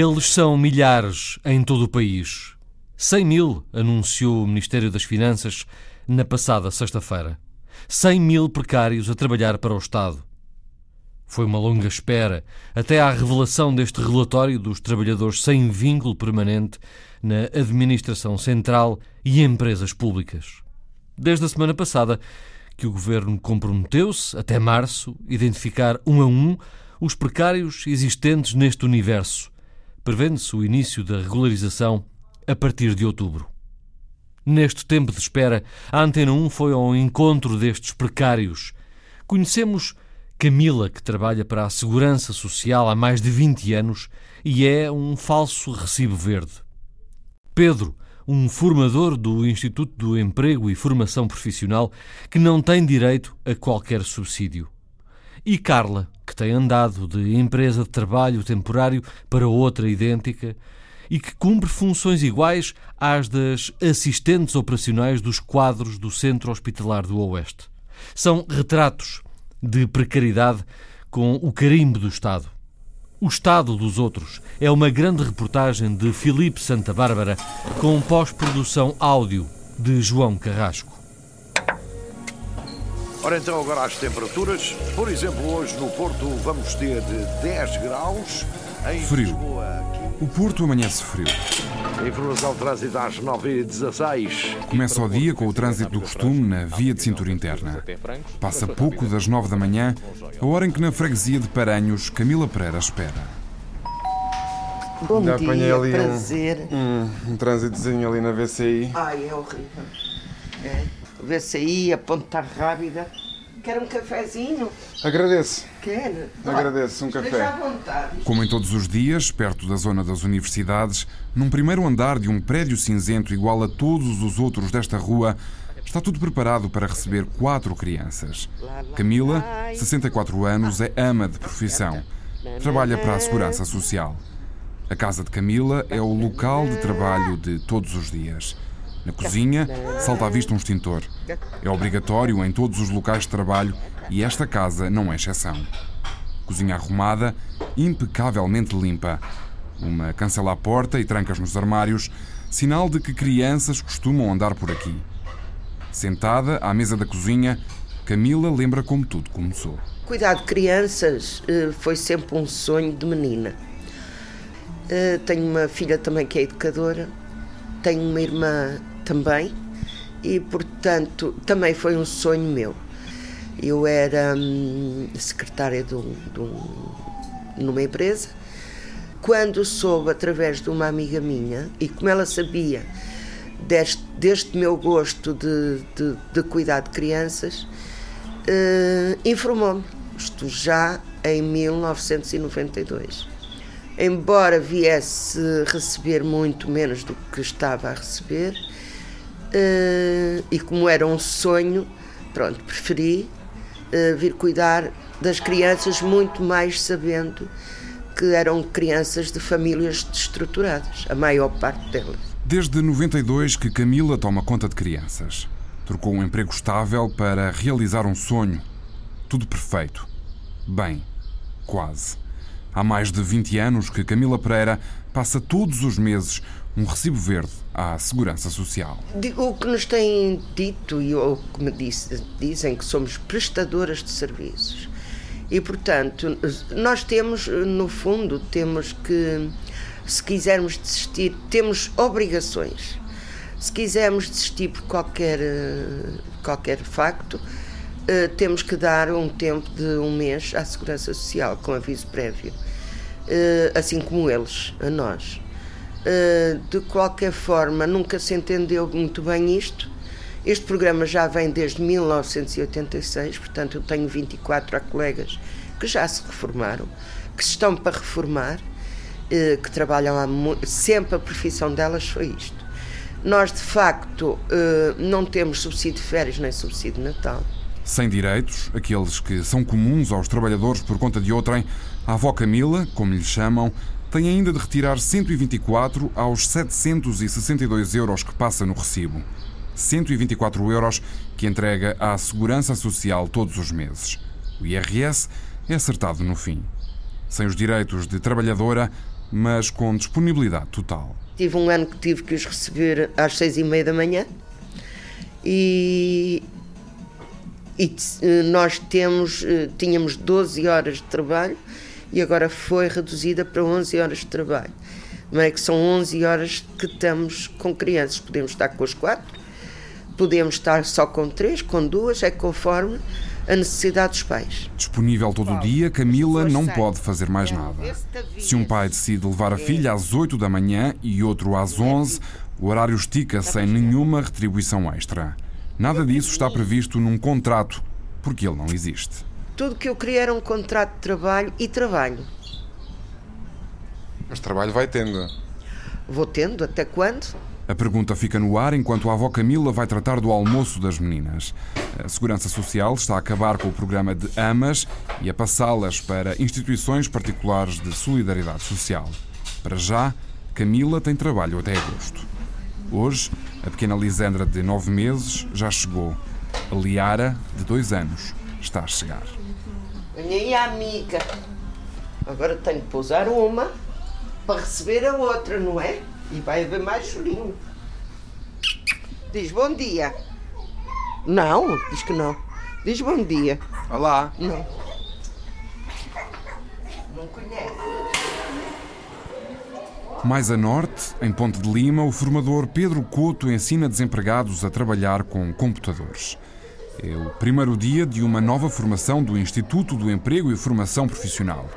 Eles são milhares em todo o país. 100 mil, anunciou o Ministério das Finanças na passada sexta-feira. 100 mil precários a trabalhar para o Estado. Foi uma longa espera até à revelação deste relatório dos trabalhadores sem vínculo permanente na administração central e empresas públicas. Desde a semana passada que o governo comprometeu-se, até março, identificar um a um os precários existentes neste universo prevende-se o início da regularização a partir de outubro. Neste tempo de espera, a Antena 1 foi ao encontro destes precários. Conhecemos Camila, que trabalha para a Segurança Social há mais de 20 anos e é um falso recibo verde. Pedro, um formador do Instituto do Emprego e Formação Profissional, que não tem direito a qualquer subsídio. E Carla, que tem andado de empresa de trabalho temporário para outra idêntica e que cumpre funções iguais às das assistentes operacionais dos quadros do Centro Hospitalar do Oeste. São retratos de precariedade com o carimbo do Estado. O Estado dos Outros é uma grande reportagem de Filipe Santa Bárbara com pós-produção áudio de João Carrasco. Ora então, agora as temperaturas. Por exemplo, hoje no Porto vamos ter 10 graus. Em Frio. Lisboa, O Porto amanhece frio. informação de trânsito às 9h16. Começa o dia com o trânsito do costume na via de cintura interna. Passa pouco das nove da manhã, a hora em que na freguesia de Paranhos, Camila Pereira espera. Bom dia, ali um- prazer. Um, um trânsitozinho ali na VCI. Ai, é horrível. É. Vê se aí, a ponta rápida. Quer um cafezinho? Agradeço, Quer? agradeço. Um Esteja café. à vontade. Como em todos os dias, perto da zona das universidades, num primeiro andar de um prédio cinzento igual a todos os outros desta rua, está tudo preparado para receber quatro crianças. Camila, 64 anos, é ama de profissão. Trabalha para a Segurança Social. A casa de Camila é o local de trabalho de todos os dias. Na cozinha, salta à vista um extintor. É obrigatório em todos os locais de trabalho e esta casa não é exceção. Cozinha arrumada, impecavelmente limpa. Uma cancela à porta e trancas nos armários, sinal de que crianças costumam andar por aqui. Sentada à mesa da cozinha, Camila lembra como tudo começou. Cuidar de crianças eh, foi sempre um sonho de menina. Eh, Tenho uma filha também que é educadora, tenho uma irmã também, e portanto também foi um sonho meu. Eu era hum, secretária de, um- de um- numa empresa. Quando soube através de uma amiga minha, e como ela sabia deste, deste meu gosto de, de, de cuidar de crianças, eh, informou-me, isto já em 1992. Embora viesse receber muito menos do que estava a receber, eh, e como era um sonho, pronto, preferi eh, vir cuidar das crianças, muito mais sabendo que eram crianças de famílias destruturadas, a maior parte delas. Desde 92 que Camila toma conta de crianças. Trocou um emprego estável para realizar um sonho. Tudo perfeito. Bem, quase. Há mais de 20 anos que Camila Pereira passa todos os meses um recibo verde à Segurança Social. O que nos têm dito e o que me disse- dizem que somos prestadoras de serviços. E, portanto, nós temos, no fundo, temos que, se quisermos desistir, temos obrigações. Se quisermos desistir por qualquer, eh, qualquer facto, eh, temos que dar um tempo de um mês à Segurança Social, com aviso prévio. Eh, Assim como eles, a nós. Uh, de qualquer forma, nunca se entendeu muito bem isto. Este programa já vem desde 1986, portanto, eu tenho 24 há colegas que já se reformaram, que estão para reformar, uh, que trabalham há sempre a profissão delas foi isto. Nós, de facto, não temos subsídio de férias nem subsídio de Natal. Sem direitos, aqueles que são comuns aos trabalhadores por conta de outrem, a avó Camila, como lhe chamam, tem ainda de retirar 124 aos 762 euros que passa no recibo. 124 euros que entrega à Segurança Social todos os meses. O IRS é acertado no fim. Sem os direitos de trabalhadora, mas com disponibilidade total. Tive um ano que tive que os receber às seis e meia da manhã e, e nós temos, eh, tínhamos 12 horas de trabalho e agora foi reduzida para 11 horas de trabalho. Não é que são 11 horas que estamos com crianças, podemos estar com as quatro, podemos estar só com três, com duas, é conforme a necessidade dos pais. Disponível todo o dia, Camila não pode fazer mais nada. Se um pai decide levar a filha às 8 da manhã e outro às 11, o horário estica sem nenhuma retribuição extra. Nada disso está previsto num contrato, porque ele não existe. Tudo que eu queria era um contrato de trabalho e trabalho. Mas trabalho vai tendo. Vou tendo, até quando? A pergunta fica no ar enquanto a avó Camila vai tratar do almoço das meninas. A Segurança Social está a acabar com o programa de AMAS e a passá-las para instituições particulares de solidariedade social. Para já, Camila tem trabalho até agosto. Hoje, a pequena Lisandra, de nove meses, já chegou. A Liara, de dois anos, está a chegar. Olha aí, amiga. Agora tenho que pousar uma para receber a outra, não é? E vai haver mais chorinho. Diz bom dia. Não, diz que não. Diz bom dia. Olá. Não. Não conhece. Mais a norte, em Ponte de Lima, o formador Pedro Couto ensina desempregados a trabalhar com computadores. É o primeiro dia de uma nova formação do Instituto do Emprego e Formação Profissional.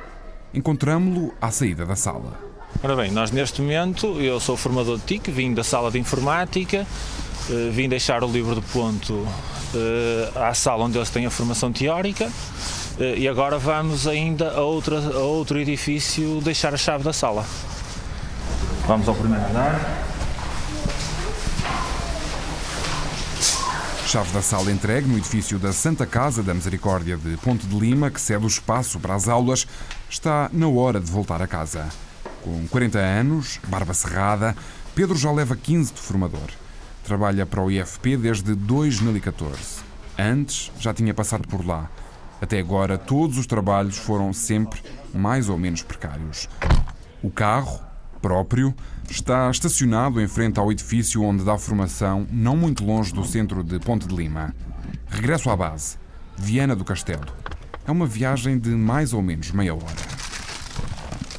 Encontramo-lo à saída da sala. Ora bem, nós neste momento, eu sou formador de TIC, vim da sala de informática, eh, vim deixar o livro de ponto eh, à sala onde eles têm a formação teórica eh, e agora vamos ainda a, outra, a outro edifício deixar a chave da sala. Vamos ao primeiro andar. Chave da sala entregue no edifício da Santa Casa da Misericórdia de Ponte de Lima, que cede o espaço para as aulas, está na hora de voltar a casa. Com 40 anos, barba cerrada, Pedro já leva 15 de formador. Trabalha para o IFP desde 2014. Antes já tinha passado por lá. Até agora, todos os trabalhos foram sempre mais ou menos precários. O carro, próprio, está estacionado em frente ao edifício onde dá formação, não muito longe do centro de Ponte de Lima. Regresso à base, Viana do Castelo. É uma viagem de mais ou menos meia hora.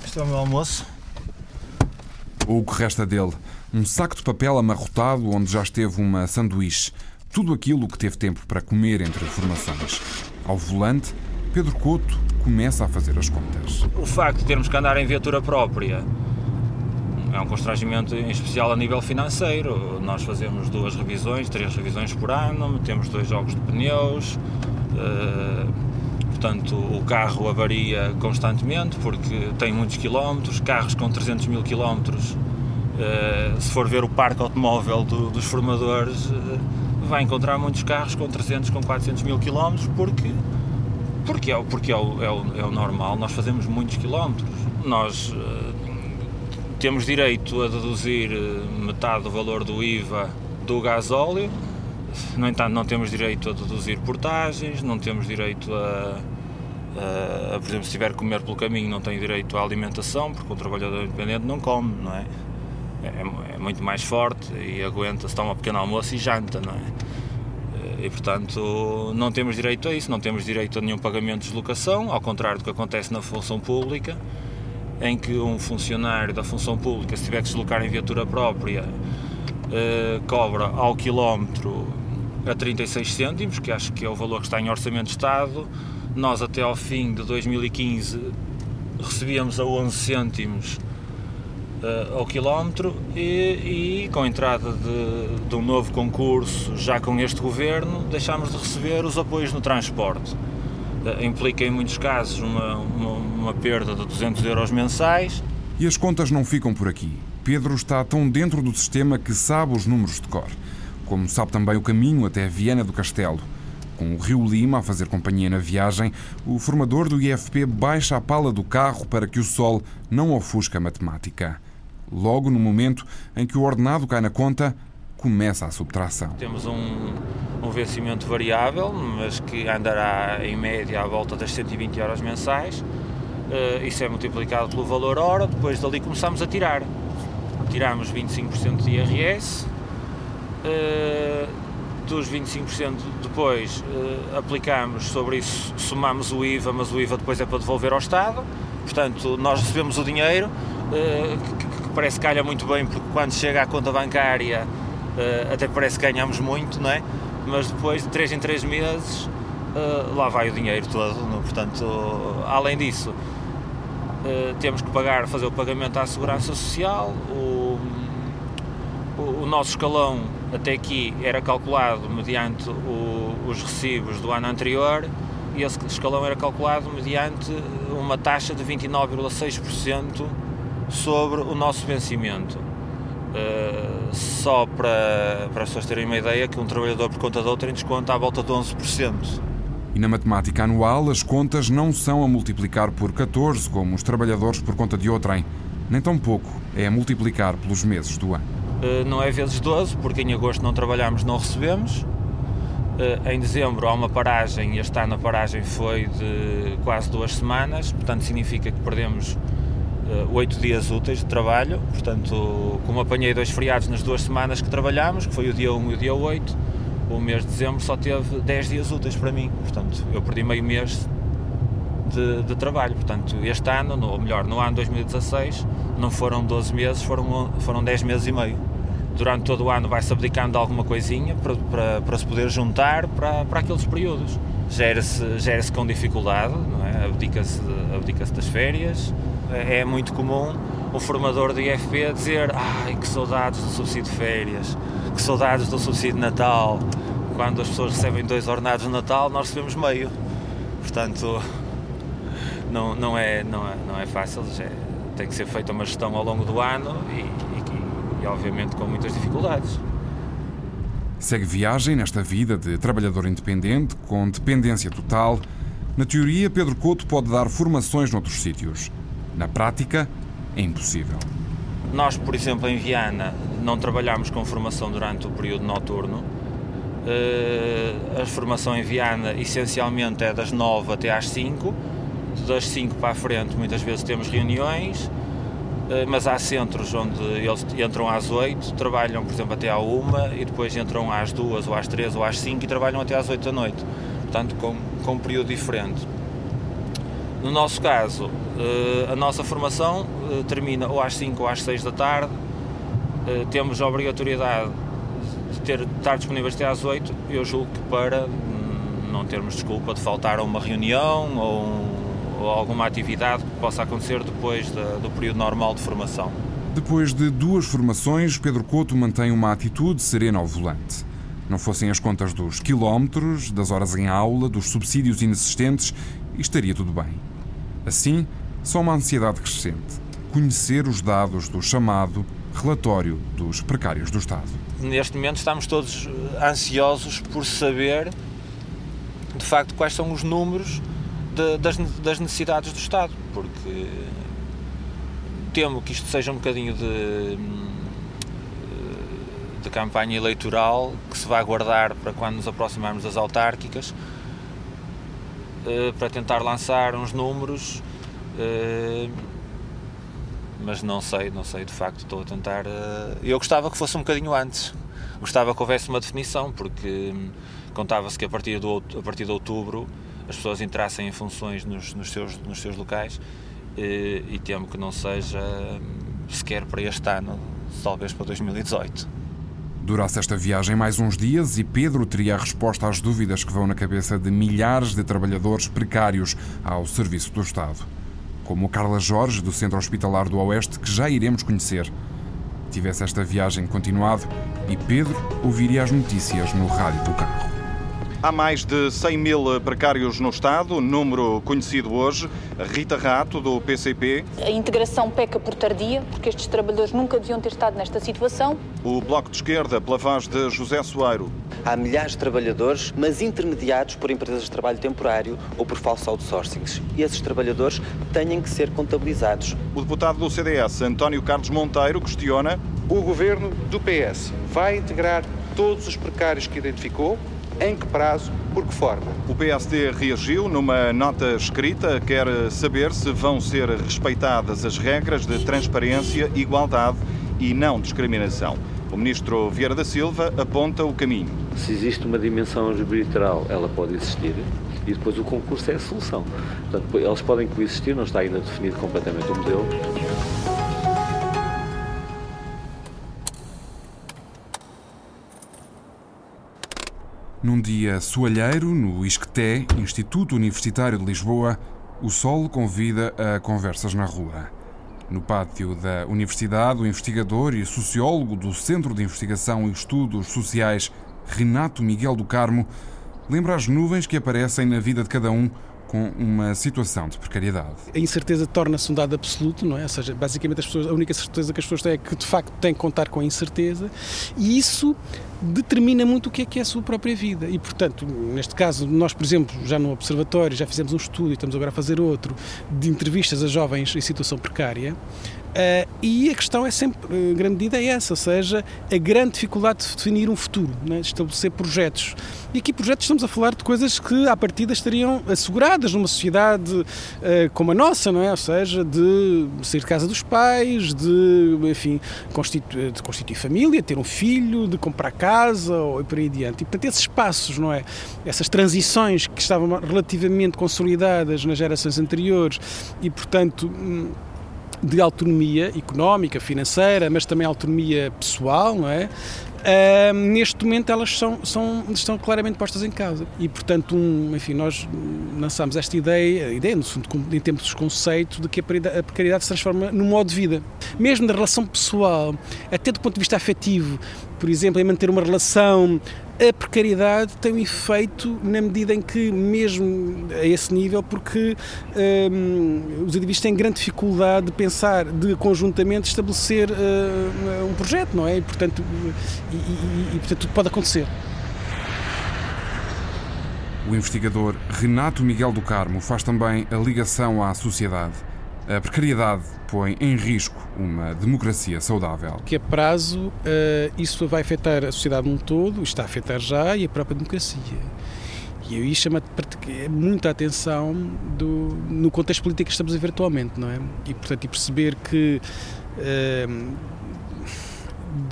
Este é o meu almoço ou o que resta dele. Um saco de papel amarrotado onde já esteve uma sanduíche. Tudo aquilo que teve tempo para comer entre formações. Ao volante, Pedro Couto começa a fazer as contas. O facto de termos que andar em viatura própria é um constrangimento em especial a nível financeiro. Nós fazemos duas revisões, três revisões por ano, temos dois jogos de pneus, eh, portanto o carro avaria constantemente porque tem muitos quilómetros, carros com 300 mil quilómetros, uh, se for ver o parque automóvel do, dos formadores, uh, vai encontrar muitos carros com 300, com 400 mil quilómetros porque, porque, é, porque é, o, é, o, é o normal, nós fazemos muitos quilómetros. Nós temos direito a deduzir metade do valor do IVA do gasóleo, no entanto, não temos direito a deduzir portagens, não temos direito a, a, a, por exemplo, se tiver que comer pelo caminho, não tem direito à alimentação, porque o trabalhador independente não come, não é? É, é muito mais forte e aguenta-se, toma um pequeno almoço e janta, não é? E portanto, não temos direito a isso, não temos direito a nenhum pagamento de deslocação, ao contrário do que acontece na função pública, em que um funcionário da função pública, se tiver que se deslocar em viatura própria, eh, cobra ao quilómetro a 36 cêntimos, que acho que é o valor que está em orçamento de Estado. Nós, até ao fim de 2015, recebíamos a 11 cêntimos uh, ao quilómetro e, e, com a entrada de, de, um novo concurso, já com este governo, deixámos de receber os apoios no transporte. Uh, implica, em muitos casos, uma, uma, uma perda de 200 euros mensais. E as contas não ficam por aqui. Pedro está tão dentro do sistema que sabe os números de cor, como sabe também o caminho até Viana do Castelo. Com o Rio Lima a fazer companhia na viagem, o formador do IFP baixa a pala do carro para que o sol não ofusque a matemática. Logo no momento em que o ordenado cai na conta, começa a subtração. Temos um, um vencimento variável, mas que andará em média à volta das 120 horas mensais Uh, isso é multiplicado pelo valor hora, depois dali começamos a tirar. Tiramos 25% de IRS, uh, dos 25% depois uh, aplicamos sobre isso, somamos o IVA, mas o IVA depois é para devolver ao Estado. Portanto, nós recebemos o dinheiro, que, que, parece que calha muito bem, porque quando chega à conta bancária até parece que ganhamos muito, não é? Mas depois de 3 em 3 meses lá vai o dinheiro todo. É? Portanto, além disso, Uh, temos que pagar, fazer o pagamento à Segurança Social. O, o, o nosso escalão até aqui era calculado mediante o, os recibos do ano anterior e esse escalão era calculado mediante uma taxa de 29,6% sobre o nosso vencimento. Uh, só para, para as pessoas terem uma ideia que um trabalhador por conta de outro tem desconto à volta de 11%. E na matemática anual, as contas não são a multiplicar por 14, como os trabalhadores por conta de outrem. Nem tão pouco, é a multiplicar pelos meses do ano. Uh, não é vezes 12, porque em agosto não trabalhamos, não recebemos. Uh, em dezembro há uma paragem, e este ano a paragem foi de quase duas semanas, portanto significa que perdemos eh, oito dias úteis de trabalho. Portanto, como apanhei dois feriados nas duas semanas que trabalhámos, que foi o dia 1 e o dia 8, o mês de dezembro só teve 10 dias úteis para mim, portanto eu perdi meio mês de, de trabalho. Portanto, este ano, ou melhor, no ano 2016, não foram 12 meses, foram, foram 10 meses e meio. Durante todo o ano vai-se abdicando de alguma coisinha para, para, para se poder juntar para, para aqueles períodos. Gera-se gera com dificuldade, é? abdica-se abdica das férias. É, é muito comum o formador de IFP dizer ai que saudades do subsídio de férias, que saudades do subsídio de Natal, quando as pessoas recebem dois ordenados no Natal, nós recebemos meio. Portanto, não, não, é, não, é, não é fácil, é, tem que ser feita uma gestão ao longo do ano e, e, e, obviamente, com muitas dificuldades. Segue viagem nesta vida de trabalhador independente, com dependência total. Na teoria, Pedro Couto pode dar formações noutros sítios. Na prática, é impossível. Nós, por exemplo, em Viana, não trabalhamos com formação durante o período noturno Uh, a formação em Viana essencialmente é das 9 até às 5. Das 5 para a frente muitas vezes temos reuniões, uh, mas há centros onde eles entram às 8, trabalham por exemplo até à 1 e depois entram às 2 ou às 3 ou às 5 e trabalham até às 8 da noite. Portanto, com, com um período diferente. No nosso caso, uh, a nossa formação termina ou às 5 ou às 6 da tarde. temos a obrigatoriedade ter, estar disponíveis até às 8, eu julgo que para não termos desculpa de faltar a uma reunião ou, ou alguma atividade que possa acontecer depois da, do período normal de formação. Depois de duas formações, Pedro Couto mantém uma atitude serena ao volante. Não fossem as contas dos quilómetros, das horas em aula, dos subsídios inexistentes, estaria tudo bem. Assim, só uma ansiedade crescente. Conhecer os dados do chamado relatório dos precários do Estado neste momento estamos todos eh, ansiosos por saber de facto quais são os números de, das, das, necessidades do Estado, porque temo que isto seja um bocadinho de, eh, de campanha eleitoral que se vai guardar para quando nos aproximarmos das autárquicas eh, para tentar lançar uns números mas não sei, não sei, de facto estou a tentar. Uh... Eu gostava que fosse um bocadinho antes, gostava que houvesse uma definição, porque hum, contava-se que a partir, do, a partir de outubro as pessoas entrassem em funções nos, nos, seus, nos seus locais e, e temo que não seja hum, sequer para este ano, talvez para 2018. Durasse esta viagem mais uns dias e Pedro teria a resposta às dúvidas que vão na cabeça de milhares de trabalhadores precários ao serviço do Estado como Carla Jorge, do Centro Hospitalar do Oeste, que já iremos conhecer. Tivesse esta viagem continuado e Pedro ouviria as notícias no rádio do carro. Há mais de 100 mil precários no Estado, número conhecido hoje. Rita Rato, do PCP. A integração peca por tardia, porque estes trabalhadores nunca deviam ter estado nesta situação. O Bloco de Esquerda, pela voz de José Soeiro. Há milhares de trabalhadores, mas intermediados por empresas de trabalho temporário ou por falsos outsourcings. E esses trabalhadores têm que ser contabilizados. O deputado do CDS, António Carlos Monteiro, questiona. O governo do PS vai integrar todos os precários que identificou em que prazo, por que forma. O PSD reagiu numa nota escrita, quer saber se vão ser respeitadas as regras de transparência, igualdade e não discriminação. O ministro Vieira da Silva aponta o caminho. Se existe uma dimensão arbitral, ela pode existir e depois o concurso é a solução. Portanto, eles podem coexistir, não está ainda definido completamente o modelo. Num dia soalheiro, no ISCTE, Instituto Universitário de Lisboa, o sol convida a conversas na rua. No pátio da Universidade, o investigador e sociólogo do Centro de Investigação e Estudos Sociais, Renato Miguel do Carmo, lembra as nuvens que aparecem na vida de cada um com uma situação de precariedade. A incerteza torna-se um dado absoluto, não é? Ou seja, basicamente as pessoas, a única certeza que as pessoas têm é que de facto têm que contar com a incerteza e isso determina muito o que é que é a sua própria vida. E, portanto, neste caso, nós, por exemplo, já no Observatório, já fizemos um estudo e estamos agora a fazer outro de entrevistas a jovens em situação precária. Uh, e a questão é sempre, em grande medida, é essa, ou seja, a grande dificuldade de definir um futuro, né? estabelecer projetos. E aqui projetos estamos a falar de coisas que à partida estariam asseguradas numa sociedade uh, como a nossa, não é? Ou seja, de sair de casa dos pais, de, enfim, constitu de constituir família, ter um filho, de comprar casa ou por aí adiante. E, portanto, esses passos, não é? Essas transições que estavam relativamente consolidadas nas gerações anteriores e, portanto, hum, de autonomia económica, financeira, mas também autonomia pessoal, não é? Uh, neste momento elas são, são, estão claramente postas em causa e portanto um, enfim nós lançamos esta ideia ideia no fundo em termos de conceito de que a precariedade, a precariedade se transforma num modo de vida mesmo na relação pessoal até do ponto de vista afetivo por exemplo em manter uma relação a precariedade tem um efeito na medida em que, mesmo a esse nível, porque um, os indivíduos têm grande dificuldade de pensar, de conjuntamente estabelecer uh, um projeto, não é? E portanto, e, e, e, portanto tudo pode acontecer. O investigador Renato Miguel do Carmo faz também a ligação à sociedade. A precariedade põe em risco uma democracia saudável. Que a prazo uh, isso vai afetar a sociedade num todo, está a afetar já, e a própria democracia. E aí chama muita atenção do, no contexto político que estamos a ver atualmente, não é? E, portanto, e perceber que uh,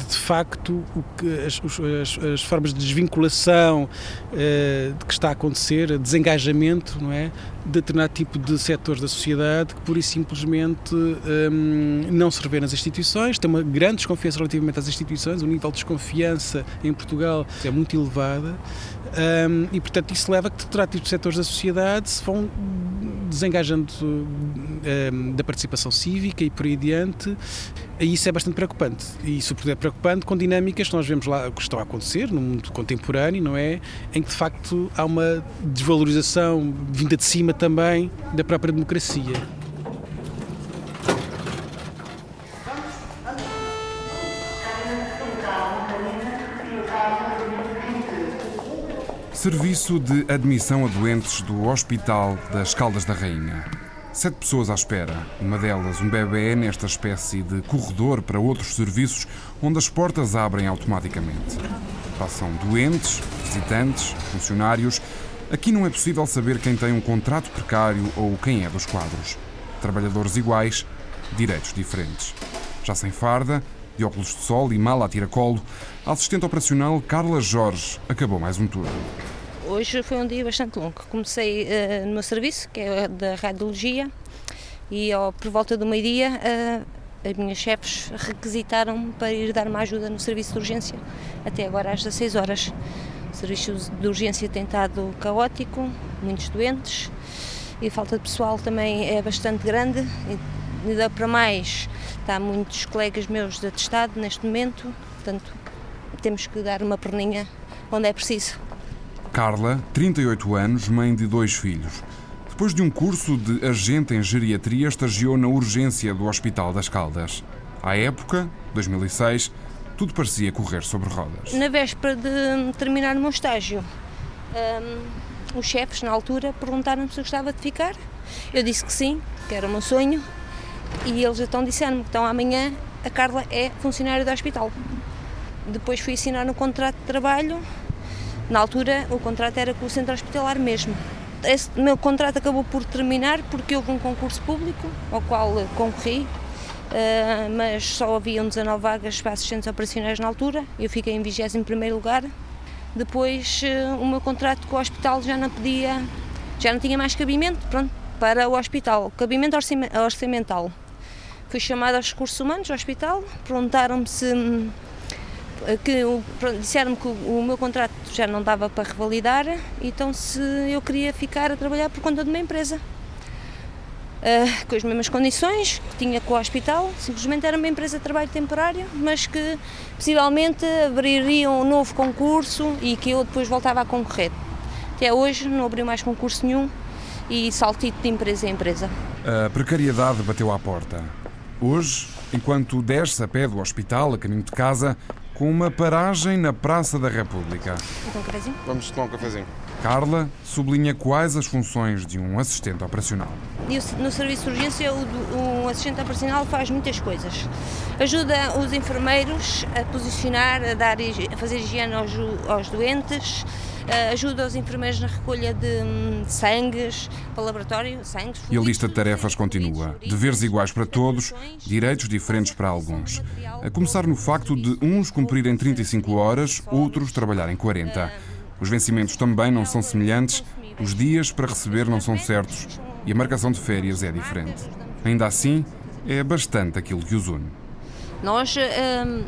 de facto as, as, as formas de desvinculação de que está a acontecer, desengajamento, não é, de determinado tipo de setores da sociedade que pura e simplesmente um, não se revê nas instituições, tem uma grande desconfiança relativamente às instituições, o nível de desconfiança em Portugal é muito elevada um, e portanto isso leva a que determinado tipo de setores da sociedade se vão desengajando um, da participação cívica e por aí adiante e isso é bastante preocupante. E isso é preocupante com dinâmicas que nós vemos lá que estão a acontecer no mundo contemporâneo, não é? Em que de facto há uma desvalorização vinda de cima também da própria democracia. Serviço de admissão a doentes do Hospital das Caldas da Rainha. Sete pessoas à espera, uma delas um bebê nesta espécie de corredor para outros serviços onde as portas abrem automaticamente. Passam doentes, visitantes, funcionários. Aqui não é possível saber quem tem um contrato precário ou quem é dos quadros. Trabalhadores iguais, direitos diferentes. Já sem farda, de óculos de sol e mala a tiracolo, a assistente operacional Carla Jorge acabou mais um turno. Hoje foi um dia bastante longo. Comecei uh, no meu serviço, que é da radiologia, e ó, por volta do meio-dia uh, as minhas chefes requisitaram para ir dar uma ajuda no serviço de urgência, até agora às 16 horas. O serviço de urgência tem estado caótico, muitos doentes, e a falta de pessoal também é bastante grande. E, ainda para mais, está muitos colegas meus de atestado neste momento, portanto, temos que dar uma perninha onde é preciso. Carla, 38 anos, mãe de dois filhos. Depois de um curso de agente em geriatria, estagiou na urgência do Hospital das Caldas. À época, 2006, tudo parecia correr sobre rodas. Na véspera de terminar o meu estágio, um, os chefes, na altura, perguntaram-me se eu gostava de ficar. Eu disse que sim, que era o meu sonho, e eles então disseram-me que então amanhã a Carla é funcionária do hospital. Depois fui assinar um contrato de trabalho Na altura, o contrato era com o centro hospitalar mesmo. Esse meu contrato acabou por terminar porque houve um concurso público ao qual concorri, Uh, mas só haviam 19 vagas para assistentes operacionais na altura. Eu fiquei em 21 lugar. Depois, uh, o meu contrato com o hospital já não podia, já não tinha mais cabimento pronto, para o hospital, cabimento orçamental. Fui chamada aos recursos humanos ao hospital, perguntaram-me se que disseram-me que o meu contrato já não dava para revalidar, então se eu queria ficar a trabalhar por conta de uma empresa. Uh, com as mesmas condições que tinha com o hospital, simplesmente era uma empresa de trabalho temporário, mas que possivelmente abriria um novo concurso e que eu depois voltava a concorrer. Até hoje não abriu mais concurso nenhum e saltito de empresa em empresa. A precariedade bateu à porta. Hoje, enquanto desce a pé do hospital a caminho de casa, com uma paragem na Praça da República. Um cafezinho? Vamos tomar um cafezinho. Carla sublinha quais as funções de um assistente operacional. No serviço de urgência, o, assistente operacional faz muitas coisas. Ajuda os enfermeiros a posicionar, a, dar, a fazer higiene aos, aos doentes, eh, ajuda os enfermeiros na recolha de hum, sangues para o laboratório, sangues. E a lista de tarefas continua. Deveres iguais para todos, direitos diferentes para alguns. A começar no facto de uns cumprirem 35 horas, outros trabalharem 40. Os vencimentos também não são semelhantes, os dias para receber não são certos e a marcação de férias é diferente. Ainda assim, é bastante aquilo que os une. Nós hum,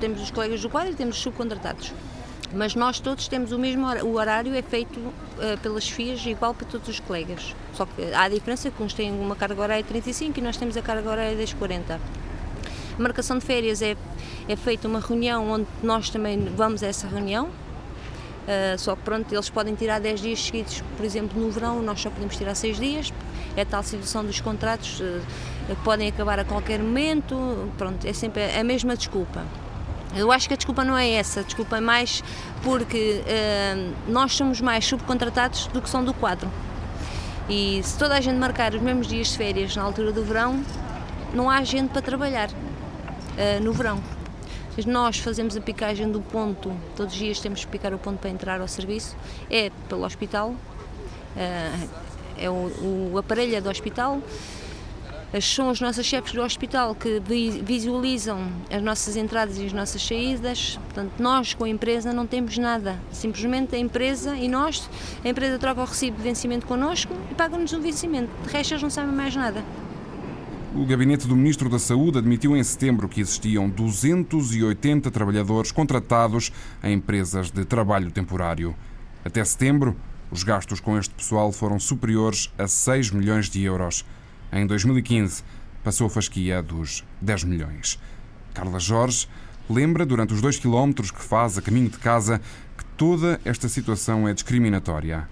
temos os colegas do quadro e temos os subcontratados. Mas nós todos temos o mesmo horário, o horário é feito uh, pelas FIAs igual para todos os colegas. Só que há a diferença que uns têm uma carga horária de 35 e nós temos a carga horária das 40. A marcação de férias é, é feita uma reunião onde nós também vamos a essa reunião. Uh, só que pronto, eles podem tirar 10 dias seguidos, por exemplo, no verão nós só podemos tirar 6 dias. É tal situação dos contratos, uh, podem acabar a qualquer momento, pronto, é sempre a mesma desculpa. Eu acho que a desculpa não é essa, a desculpa é mais porque uh, nós somos mais subcontratados do que são do quadro. E se toda a gente marcar os mesmos dias de férias na altura do verão, não há gente para trabalhar no verão. Nós fazemos a picagem do ponto, todos os dias temos que picar o ponto para entrar ao serviço, é pelo hospital, uh, é o, o aparelho é do hospital, são os nossos chefes do hospital que visualizam as nossas entradas e as nossas saídas. Portanto, nós com a empresa não temos nada. Simplesmente a empresa e nós, a empresa troca o recibo de vencimento connosco e paga-nos um vencimento. De resto, eles não sabem mais nada. O gabinete do Ministro da Saúde admitiu em setembro que existiam 280 trabalhadores contratados em empresas de trabalho temporário. Até setembro, os gastos com este pessoal foram superiores a 6 milhões de euros. Em 2015, passou a fasquia dos 10 milhões. Carla Jorge lembra, durante os dois quilómetros que faz a caminho de casa, que toda esta situação é discriminatória.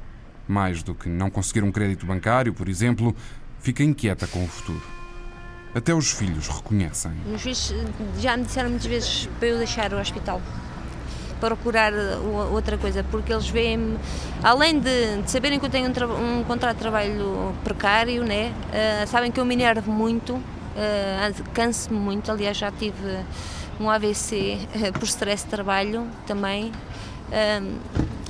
Mais do que não conseguir um crédito bancário, por exemplo, fica inquieta com o futuro. Até os filhos reconhecem. Os filhos já me disseram muitas vezes para eu deixar o hospital procurar outra coisa, porque eles veem-me, além de, de, saberem que eu tenho um, um contrato de trabalho precário, né, uh, sabem que eu me enervo muito, uh, canso-me muito, aliás já tive um AVC por stress de trabalho também. Uh,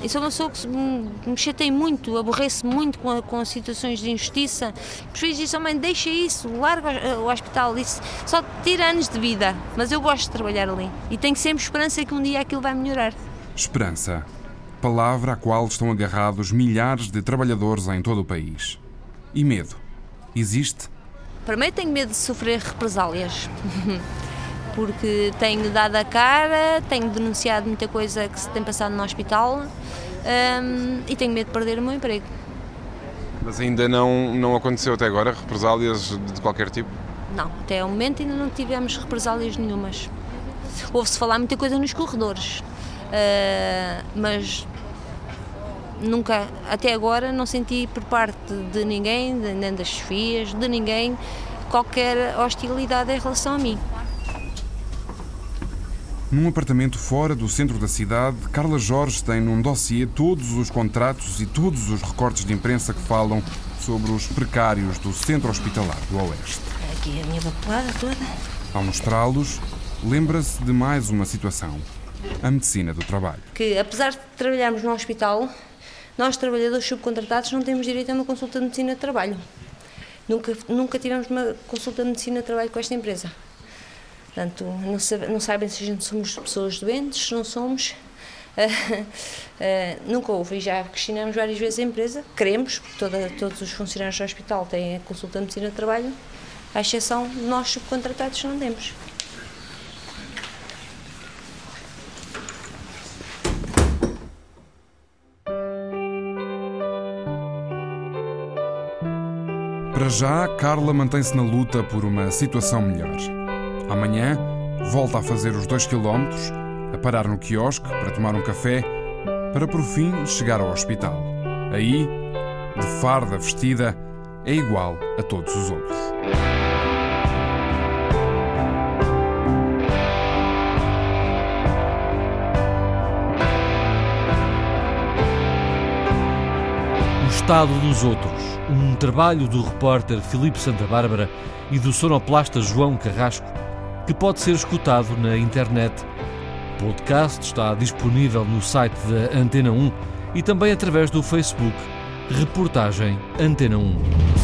e sou uma pessoa que me chatei muito, aborrece muito com, com situações de injustiça. Os filhos dizem, mãe, deixa isso, larga o hospital, isso só tira anos de vida. Mas eu gosto de trabalhar ali e tenho sempre esperança que um dia aquilo vai melhorar. Esperança. Palavra à qual estão agarrados milhares de trabalhadores em todo o país. E medo? Existe? Primeiro tenho medo de sofrer represálias. porque tenho dado a cara, tenho denunciado muita coisa que se tem passado no hospital um, e tenho medo de perder o meu emprego. Mas ainda não, não aconteceu até agora represálias de qualquer tipo? Não, até o momento ainda não tivemos represálias nenhumas. Houve-se falar muita coisa nos corredores, uh, mas nunca, até agora, não senti por parte de ninguém, nem das chefias, de ninguém, qualquer hostilidade em relação a mim. Num apartamento fora do centro da cidade, Carla Jorge tem num dossiê todos os contratos e todos os recortes de imprensa que falam sobre os precários do centro hospitalar do Oeste. Aqui a minha papelada toda. Ao mostrá-los, lembra-se de mais uma situação. a medicina do trabalho. Que apesar de trabalharmos no hospital, nós trabalhadores subcontratados não temos direito a uma consulta de medicina de trabalho. Nunca, nunca tivemos uma consulta de medicina de trabalho com esta empresa. Portanto, não, sabe, não sabem se a gente somos pessoas doentes, se não somos. Uh, uh, nunca houve e já questionamos várias vezes a empresa. Queremos, porque toda, todos os funcionários do hospital têm a consulta de medicina de trabalho, à exceção nós subcontratados não temos. Para já, Carla mantém-se na luta por uma situação melhor. Amanhã, volta a fazer os dois quilómetros, a parar no quiosque para tomar um café, para por fim chegar ao hospital. Aí, de farda vestida, é igual a todos os outros. O Estado dos Outros, um trabalho do repórter Filipe Santa Bárbara e do sonoplasta João Carrasco, que pode ser escutado na internet. O podcast está disponível no site da Antena 1 e também através do Facebook. Reportagem Antena 1.